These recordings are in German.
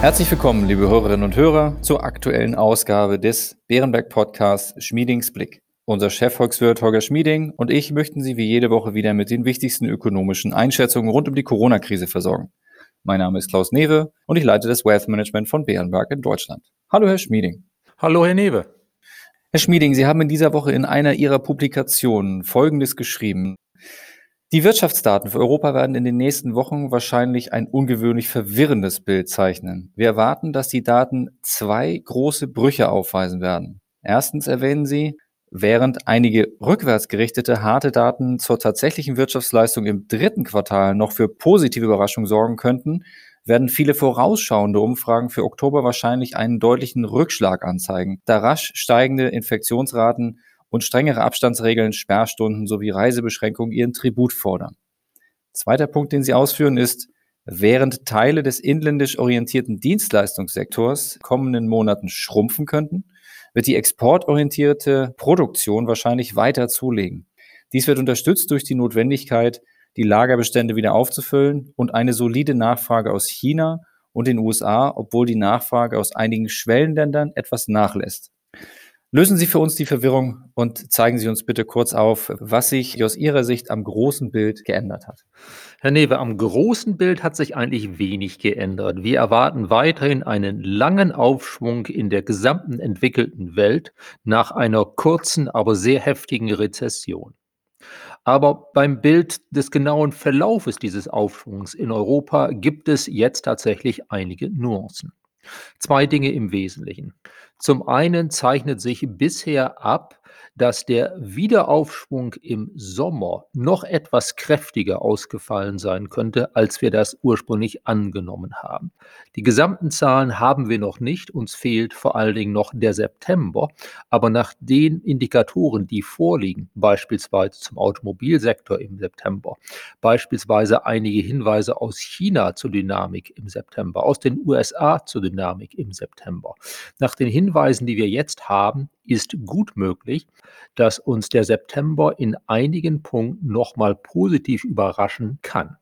Herzlich willkommen, liebe Hörerinnen und Hörer, zur aktuellen Ausgabe des Bärenberg Podcasts Schmiedings Blick. Unser Chefvolkswirt Holger Schmieding und ich möchten Sie wie jede Woche wieder mit den wichtigsten ökonomischen Einschätzungen rund um die Corona-Krise versorgen. Mein Name ist Klaus Newe und ich leite das Wealth Management von Bärenberg in Deutschland. Hallo, Herr Schmieding. Hallo, Herr Newe. Herr Schmieding, Sie haben in dieser Woche in einer Ihrer Publikationen Folgendes geschrieben. Die Wirtschaftsdaten für Europa werden in den nächsten Wochen wahrscheinlich ein ungewöhnlich verwirrendes Bild zeichnen. Wir erwarten, dass die Daten zwei große Brüche aufweisen werden. Erstens erwähnen Sie, während einige rückwärtsgerichtete harte Daten zur tatsächlichen Wirtschaftsleistung im dritten Quartal noch für positive Überraschungen sorgen könnten, werden viele vorausschauende Umfragen für Oktober wahrscheinlich einen deutlichen Rückschlag anzeigen, da rasch steigende Infektionsraten und strengere Abstandsregeln, Sperrstunden sowie Reisebeschränkungen ihren Tribut fordern. Zweiter Punkt, den Sie ausführen, ist, während Teile des inländisch orientierten Dienstleistungssektors kommenden Monaten schrumpfen könnten, wird die exportorientierte Produktion wahrscheinlich weiter zulegen. Dies wird unterstützt durch die Notwendigkeit, die Lagerbestände wieder aufzufüllen und eine solide Nachfrage aus China und den USA, obwohl die Nachfrage aus einigen Schwellenländern etwas nachlässt. Lösen Sie für uns die Verwirrung und zeigen Sie uns bitte kurz auf, was sich aus Ihrer Sicht am großen Bild geändert hat. Herr Newe, am großen Bild hat sich eigentlich wenig geändert. Wir erwarten weiterhin einen langen Aufschwung in der gesamten entwickelten Welt nach einer kurzen, aber sehr heftigen Rezession. Aber beim Bild des genauen Verlaufes dieses Aufschwungs in Europa gibt es jetzt tatsächlich einige Nuancen. Zwei Dinge im Wesentlichen. Zum einen zeichnet sich bisher ab, dass der Wiederaufschwung im Sommer noch etwas kräftiger ausgefallen sein könnte, als wir das ursprünglich angenommen haben. Die gesamten Zahlen haben wir noch nicht, uns fehlt vor allen Dingen noch der September, aber nach den Indikatoren, die vorliegen, beispielsweise zum Automobilsektor im September, beispielsweise einige Hinweise aus China zur Dynamik im September, aus den USA zur Dynamik im September, nach den Hinweisen, die wir jetzt haben, ist gut möglich, dass uns der September in einigen Punkten nochmal positiv überraschen kann.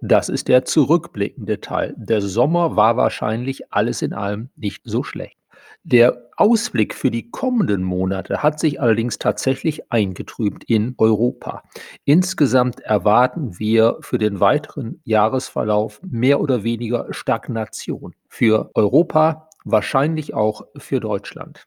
Das ist der zurückblickende Teil. Der Sommer war wahrscheinlich alles in allem nicht so schlecht. Der Ausblick für die kommenden Monate hat sich allerdings tatsächlich eingetrübt in Europa. Insgesamt erwarten wir für den weiteren Jahresverlauf mehr oder weniger Stagnation. Für Europa, wahrscheinlich auch für Deutschland.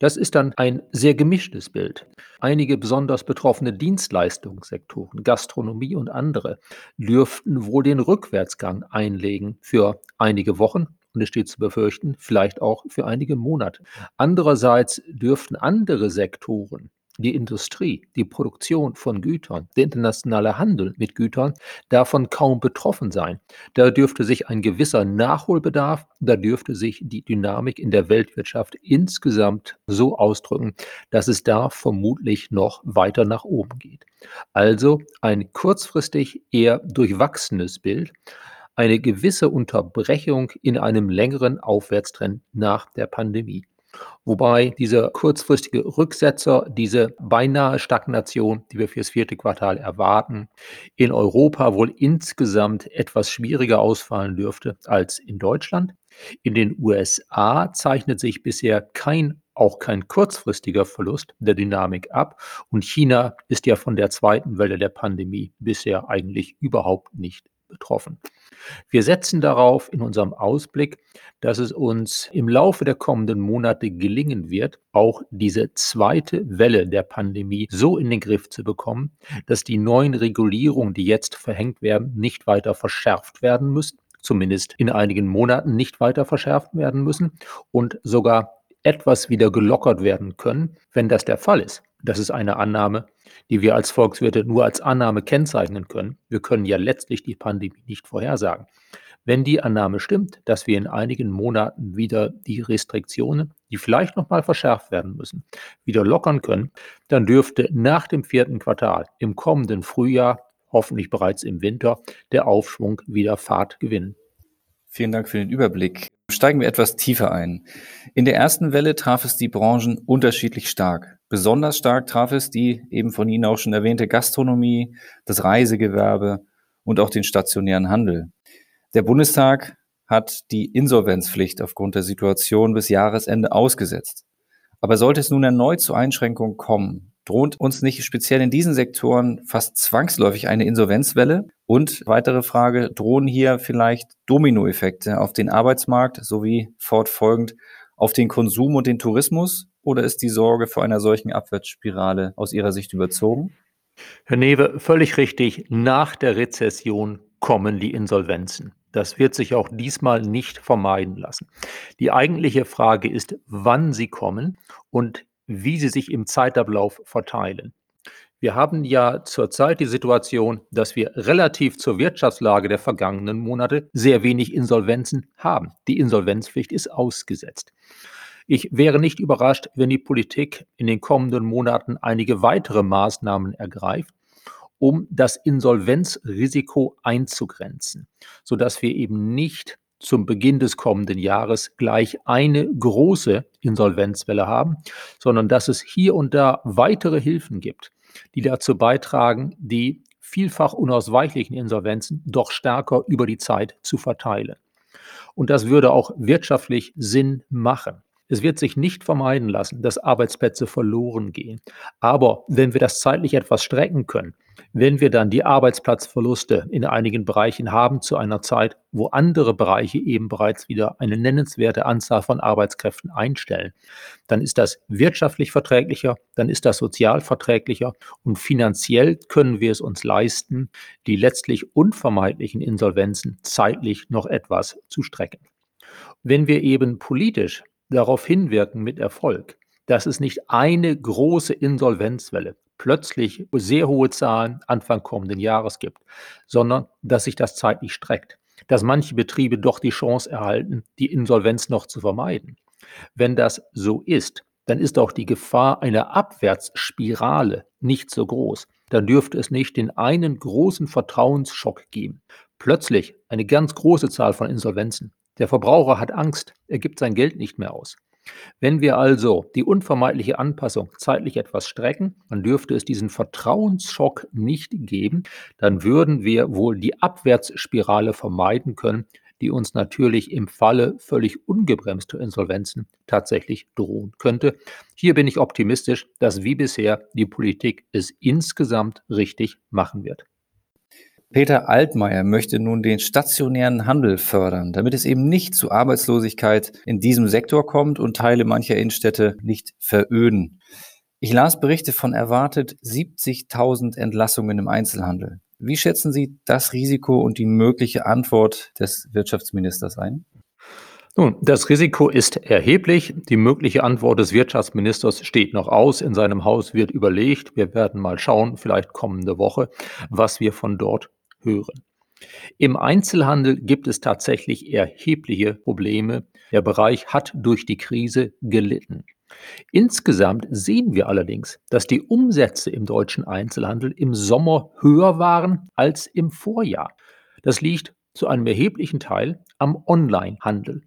Das ist dann ein sehr gemischtes Bild. Einige besonders betroffene Dienstleistungssektoren, Gastronomie und andere, dürften wohl den Rückwärtsgang einlegen für einige Wochen und es steht zu befürchten, vielleicht auch für einige Monate. Andererseits dürften andere Sektoren die Industrie, die Produktion von Gütern, der internationale Handel mit Gütern davon kaum betroffen sein. Da dürfte sich ein gewisser Nachholbedarf, da dürfte sich die Dynamik in der Weltwirtschaft insgesamt so ausdrücken, dass es da vermutlich noch weiter nach oben geht. Also ein kurzfristig eher durchwachsenes Bild, eine gewisse Unterbrechung in einem längeren Aufwärtstrend nach der Pandemie. Wobei dieser kurzfristige Rücksetzer, diese beinahe Stagnation, die wir fürs vierte Quartal erwarten, in Europa wohl insgesamt etwas schwieriger ausfallen dürfte als in Deutschland. In den USA zeichnet sich bisher kein auch kein kurzfristiger Verlust der Dynamik ab. Und China ist ja von der zweiten Welle der Pandemie bisher eigentlich überhaupt nicht betroffen. Wir setzen darauf in unserem Ausblick, dass es uns im Laufe der kommenden Monate gelingen wird, auch diese zweite Welle der Pandemie so in den Griff zu bekommen, dass die neuen Regulierungen, die jetzt verhängt werden, nicht weiter verschärft werden müssen, zumindest in einigen Monaten nicht weiter verschärft werden müssen und sogar etwas wieder gelockert werden können, wenn das der Fall ist. Das ist eine Annahme, die wir als Volkswirte nur als Annahme kennzeichnen können. Wir können ja letztlich die Pandemie nicht vorhersagen. Wenn die Annahme stimmt, dass wir in einigen Monaten wieder die Restriktionen, die vielleicht nochmal verschärft werden müssen, wieder lockern können, dann dürfte nach dem vierten Quartal im kommenden Frühjahr, hoffentlich bereits im Winter, der Aufschwung wieder Fahrt gewinnen. Vielen Dank für den Überblick. Steigen wir etwas tiefer ein. In der ersten Welle traf es die Branchen unterschiedlich stark. Besonders stark traf es die eben von Ihnen auch schon erwähnte Gastronomie, das Reisegewerbe und auch den stationären Handel. Der Bundestag hat die Insolvenzpflicht aufgrund der Situation bis Jahresende ausgesetzt. Aber sollte es nun erneut zu Einschränkungen kommen, droht uns nicht speziell in diesen Sektoren fast zwangsläufig eine Insolvenzwelle? Und weitere Frage, drohen hier vielleicht Dominoeffekte auf den Arbeitsmarkt sowie fortfolgend auf den Konsum und den Tourismus? Oder ist die Sorge vor einer solchen Abwärtsspirale aus Ihrer Sicht überzogen? Herr Newe, völlig richtig. Nach der Rezession kommen die Insolvenzen. Das wird sich auch diesmal nicht vermeiden lassen. Die eigentliche Frage ist, wann sie kommen und wie sie sich im Zeitablauf verteilen. Wir haben ja zurzeit die Situation, dass wir relativ zur Wirtschaftslage der vergangenen Monate sehr wenig Insolvenzen haben. Die Insolvenzpflicht ist ausgesetzt. Ich wäre nicht überrascht, wenn die Politik in den kommenden Monaten einige weitere Maßnahmen ergreift, um das Insolvenzrisiko einzugrenzen, sodass wir eben nicht zum Beginn des kommenden Jahres gleich eine große Insolvenzwelle haben, sondern dass es hier und da weitere Hilfen gibt, die dazu beitragen, die vielfach unausweichlichen Insolvenzen doch stärker über die Zeit zu verteilen. Und das würde auch wirtschaftlich Sinn machen. Es wird sich nicht vermeiden lassen, dass Arbeitsplätze verloren gehen. Aber wenn wir das zeitlich etwas strecken können, wenn wir dann die Arbeitsplatzverluste in einigen Bereichen haben zu einer Zeit, wo andere Bereiche eben bereits wieder eine nennenswerte Anzahl von Arbeitskräften einstellen, dann ist das wirtschaftlich verträglicher, dann ist das sozial verträglicher und finanziell können wir es uns leisten, die letztlich unvermeidlichen Insolvenzen zeitlich noch etwas zu strecken. Wenn wir eben politisch darauf hinwirken mit Erfolg, dass es nicht eine große Insolvenzwelle, plötzlich sehr hohe Zahlen Anfang kommenden Jahres gibt, sondern dass sich das zeitlich streckt, dass manche Betriebe doch die Chance erhalten, die Insolvenz noch zu vermeiden. Wenn das so ist, dann ist auch die Gefahr einer Abwärtsspirale nicht so groß. Dann dürfte es nicht den einen großen Vertrauensschock geben. Plötzlich eine ganz große Zahl von Insolvenzen. Der Verbraucher hat Angst, er gibt sein Geld nicht mehr aus. Wenn wir also die unvermeidliche Anpassung zeitlich etwas strecken, dann dürfte es diesen Vertrauensschock nicht geben, dann würden wir wohl die Abwärtsspirale vermeiden können, die uns natürlich im Falle völlig ungebremster Insolvenzen tatsächlich drohen könnte. Hier bin ich optimistisch, dass wie bisher die Politik es insgesamt richtig machen wird. Peter Altmaier möchte nun den stationären Handel fördern, damit es eben nicht zu Arbeitslosigkeit in diesem Sektor kommt und Teile mancher Innenstädte nicht veröden. Ich las Berichte von erwartet 70.000 Entlassungen im Einzelhandel. Wie schätzen Sie das Risiko und die mögliche Antwort des Wirtschaftsministers ein? Nun, das Risiko ist erheblich. Die mögliche Antwort des Wirtschaftsministers steht noch aus. In seinem Haus wird überlegt. Wir werden mal schauen, vielleicht kommende Woche, was wir von dort hören. Im Einzelhandel gibt es tatsächlich erhebliche Probleme. Der Bereich hat durch die Krise gelitten. Insgesamt sehen wir allerdings, dass die Umsätze im deutschen Einzelhandel im Sommer höher waren als im Vorjahr. Das liegt zu einem erheblichen Teil am Onlinehandel.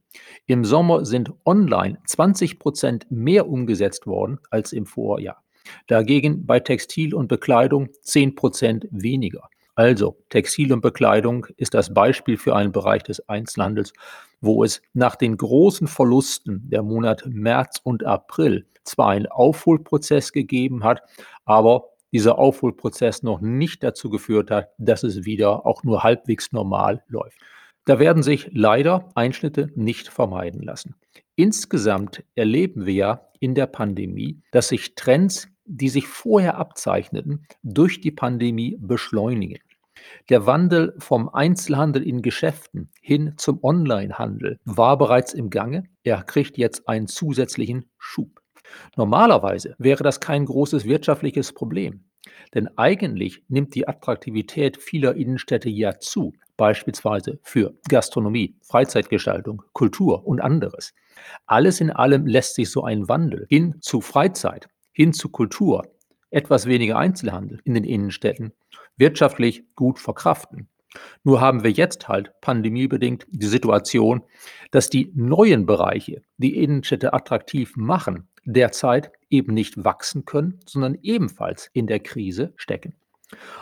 Im Sommer sind online 20 Prozent mehr umgesetzt worden als im Vorjahr. Dagegen bei Textil und Bekleidung 10 Prozent weniger. Also, Textil und Bekleidung ist das Beispiel für einen Bereich des Einzelhandels, wo es nach den großen Verlusten der Monate März und April zwar einen Aufholprozess gegeben hat, aber dieser Aufholprozess noch nicht dazu geführt hat, dass es wieder auch nur halbwegs normal läuft. Da werden sich leider Einschnitte nicht vermeiden lassen. Insgesamt erleben wir ja in der Pandemie, dass sich Trends, die sich vorher abzeichneten, durch die Pandemie beschleunigen. Der Wandel vom Einzelhandel in Geschäften hin zum Onlinehandel war bereits im Gange. Er kriegt jetzt einen zusätzlichen Schub. Normalerweise wäre das kein großes wirtschaftliches Problem. Denn eigentlich nimmt die Attraktivität vieler Innenstädte ja zu, beispielsweise für Gastronomie, Freizeitgestaltung, Kultur und anderes. Alles in allem lässt sich so ein Wandel hin zu Freizeit, hin zu Kultur, etwas weniger Einzelhandel in den Innenstädten wirtschaftlich gut verkraften. Nur haben wir jetzt halt pandemiebedingt die Situation, dass die neuen Bereiche, die Innenstädte attraktiv machen, derzeit eben nicht wachsen können, sondern ebenfalls in der Krise stecken.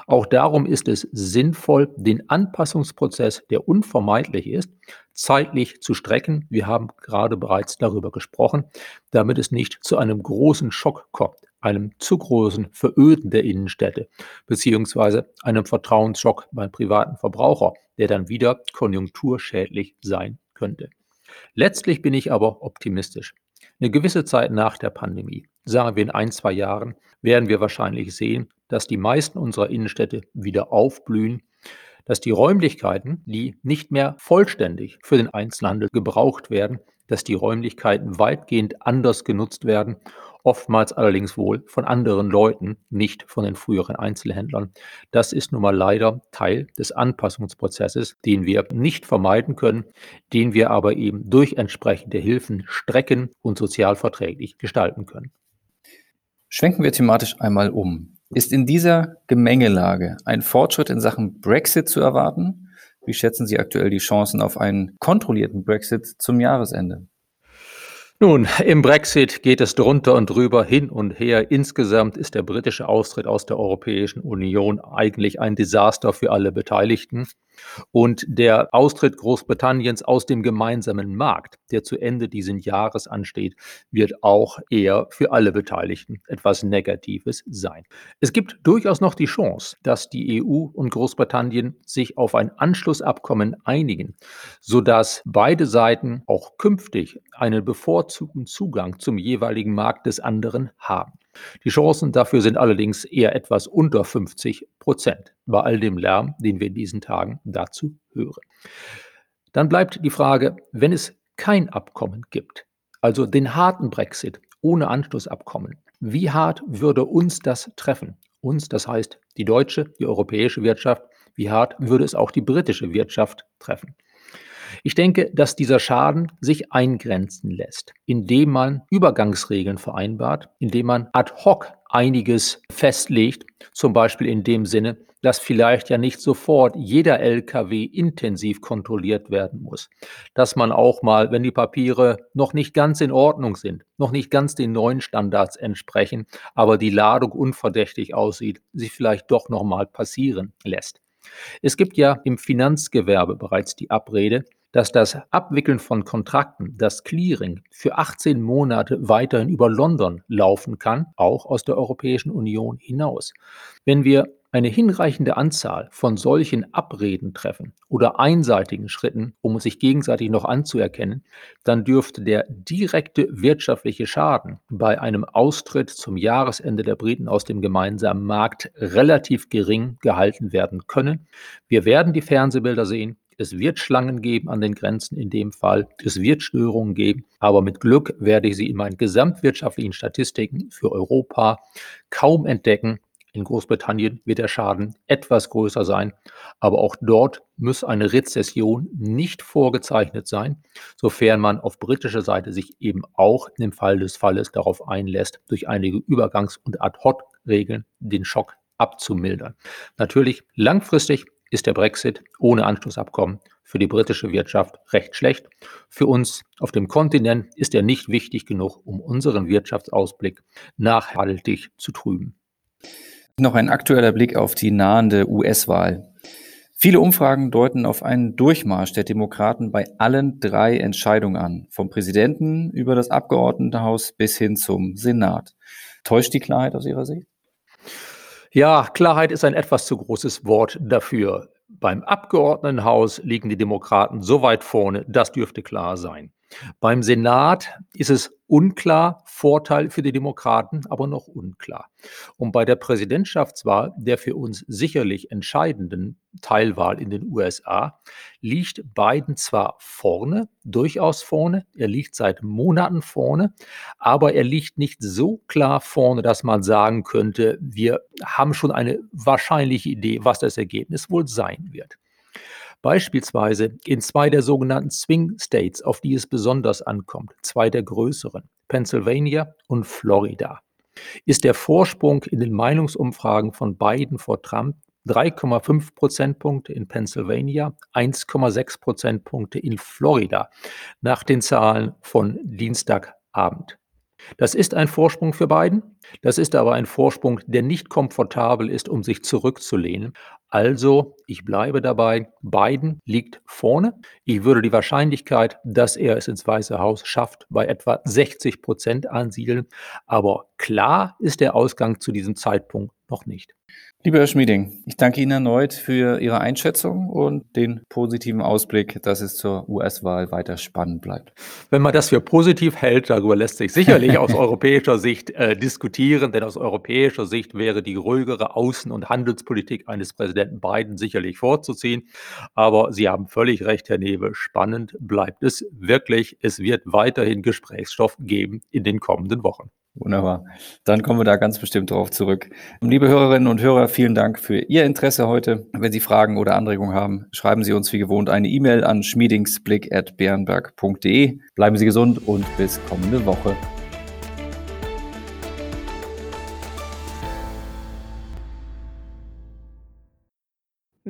Auch darum ist es sinnvoll, den Anpassungsprozess, der unvermeidlich ist, zeitlich zu strecken. Wir haben gerade bereits darüber gesprochen, damit es nicht zu einem großen Schock kommt, einem zu großen Veröden der Innenstädte, beziehungsweise einem Vertrauensschock beim privaten Verbraucher, der dann wieder konjunkturschädlich sein könnte. Letztlich bin ich aber optimistisch. Eine gewisse Zeit nach der Pandemie, sagen wir in ein, zwei Jahren, werden wir wahrscheinlich sehen, dass die meisten unserer Innenstädte wieder aufblühen, dass die Räumlichkeiten, die nicht mehr vollständig für den Einzelhandel gebraucht werden, dass die Räumlichkeiten weitgehend anders genutzt werden, oftmals allerdings wohl von anderen Leuten, nicht von den früheren Einzelhändlern. Das ist nun mal leider Teil des Anpassungsprozesses, den wir nicht vermeiden können, den wir aber eben durch entsprechende Hilfen strecken und sozialverträglich gestalten können. Schwenken wir thematisch einmal um. Ist in dieser Gemengelage ein Fortschritt in Sachen Brexit zu erwarten? Wie schätzen Sie aktuell die Chancen auf einen kontrollierten Brexit zum Jahresende? Nun, im Brexit geht es drunter und drüber hin und her. Insgesamt ist der britische Austritt aus der Europäischen Union eigentlich ein Desaster für alle Beteiligten. Und der Austritt Großbritanniens aus dem gemeinsamen Markt, der zu Ende dieses Jahres ansteht, wird auch eher für alle Beteiligten etwas Negatives sein. Es gibt durchaus noch die Chance, dass die EU und Großbritannien sich auf ein Anschlussabkommen einigen, sodass beide Seiten auch künftig einen bevorzugten Zugang zum jeweiligen Markt des anderen haben. Die Chancen dafür sind allerdings eher etwas unter 50 Prozent bei all dem Lärm, den wir in diesen Tagen dazu hören. Dann bleibt die Frage, wenn es kein Abkommen gibt, also den harten Brexit ohne Anschlussabkommen, wie hart würde uns das treffen? Uns, das heißt die deutsche, die europäische Wirtschaft, wie hart würde es auch die britische Wirtschaft treffen? Ich denke, dass dieser Schaden sich eingrenzen lässt, indem man Übergangsregeln vereinbart, indem man ad hoc einiges festlegt, zum Beispiel in dem Sinne, dass vielleicht ja nicht sofort jeder LKW intensiv kontrolliert werden muss, dass man auch mal, wenn die Papiere noch nicht ganz in Ordnung sind, noch nicht ganz den neuen Standards entsprechen, aber die Ladung unverdächtig aussieht, sie vielleicht doch noch mal passieren lässt. Es gibt ja im Finanzgewerbe bereits die Abrede, dass das Abwickeln von Kontrakten, das Clearing für 18 Monate weiterhin über London laufen kann, auch aus der Europäischen Union hinaus. Wenn wir eine hinreichende Anzahl von solchen Abreden treffen oder einseitigen Schritten, um sich gegenseitig noch anzuerkennen, dann dürfte der direkte wirtschaftliche Schaden bei einem Austritt zum Jahresende der Briten aus dem gemeinsamen Markt relativ gering gehalten werden können. Wir werden die Fernsehbilder sehen, es wird Schlangen geben an den Grenzen in dem Fall. Es wird Störungen geben. Aber mit Glück werde ich sie in meinen gesamtwirtschaftlichen Statistiken für Europa kaum entdecken. In Großbritannien wird der Schaden etwas größer sein, aber auch dort muss eine Rezession nicht vorgezeichnet sein, sofern man auf britischer Seite sich eben auch im Fall des Falles darauf einlässt, durch einige Übergangs- und Ad-Hoc-Regeln den Schock abzumildern. Natürlich langfristig ist der Brexit ohne Anschlussabkommen für die britische Wirtschaft recht schlecht. Für uns auf dem Kontinent ist er nicht wichtig genug, um unseren Wirtschaftsausblick nachhaltig zu trüben. Noch ein aktueller Blick auf die nahende US-Wahl. Viele Umfragen deuten auf einen Durchmarsch der Demokraten bei allen drei Entscheidungen an, vom Präsidenten über das Abgeordnetenhaus bis hin zum Senat. Täuscht die Klarheit aus Ihrer Sicht? Ja, Klarheit ist ein etwas zu großes Wort dafür. Beim Abgeordnetenhaus liegen die Demokraten so weit vorne, das dürfte klar sein. Beim Senat ist es unklar, Vorteil für die Demokraten, aber noch unklar. Und bei der Präsidentschaftswahl, der für uns sicherlich entscheidenden Teilwahl in den USA, liegt Biden zwar vorne, durchaus vorne, er liegt seit Monaten vorne, aber er liegt nicht so klar vorne, dass man sagen könnte, wir haben schon eine wahrscheinliche Idee, was das Ergebnis wohl sein wird. Beispielsweise in zwei der sogenannten Swing States, auf die es besonders ankommt, zwei der größeren, Pennsylvania und Florida, ist der Vorsprung in den Meinungsumfragen von Biden vor Trump 3,5 Prozentpunkte in Pennsylvania, 1,6 Prozentpunkte in Florida nach den Zahlen von Dienstagabend. Das ist ein Vorsprung für Biden, Das ist aber ein Vorsprung, der nicht komfortabel ist, um sich zurückzulehnen. Also, ich bleibe dabei, Biden liegt vorne. Ich würde die Wahrscheinlichkeit, dass er es ins Weiße Haus schafft, bei etwa 60 Prozent ansiedeln. Aber klar ist der Ausgang zu diesem Zeitpunkt noch nicht. Lieber Herr Schmieding, ich danke Ihnen erneut für Ihre Einschätzung und den positiven Ausblick, dass es zur US-Wahl weiter spannend bleibt. Wenn man das für positiv hält, darüber lässt sich sicherlich aus europäischer Sicht äh, diskutieren, denn aus europäischer Sicht wäre die ruhigere Außen- und Handelspolitik eines Präsidenten Biden sicherlich vorzuziehen. Aber Sie haben völlig recht, Herr Newe, spannend bleibt es wirklich. Es wird weiterhin Gesprächsstoff geben in den kommenden Wochen. Wunderbar. Dann kommen wir da ganz bestimmt darauf zurück. Liebe Hörerinnen und Hörer, vielen Dank für Ihr Interesse heute. Wenn Sie Fragen oder Anregungen haben, schreiben Sie uns wie gewohnt eine E-Mail an schmiedingsblick.bernberg.de. Bleiben Sie gesund und bis kommende Woche.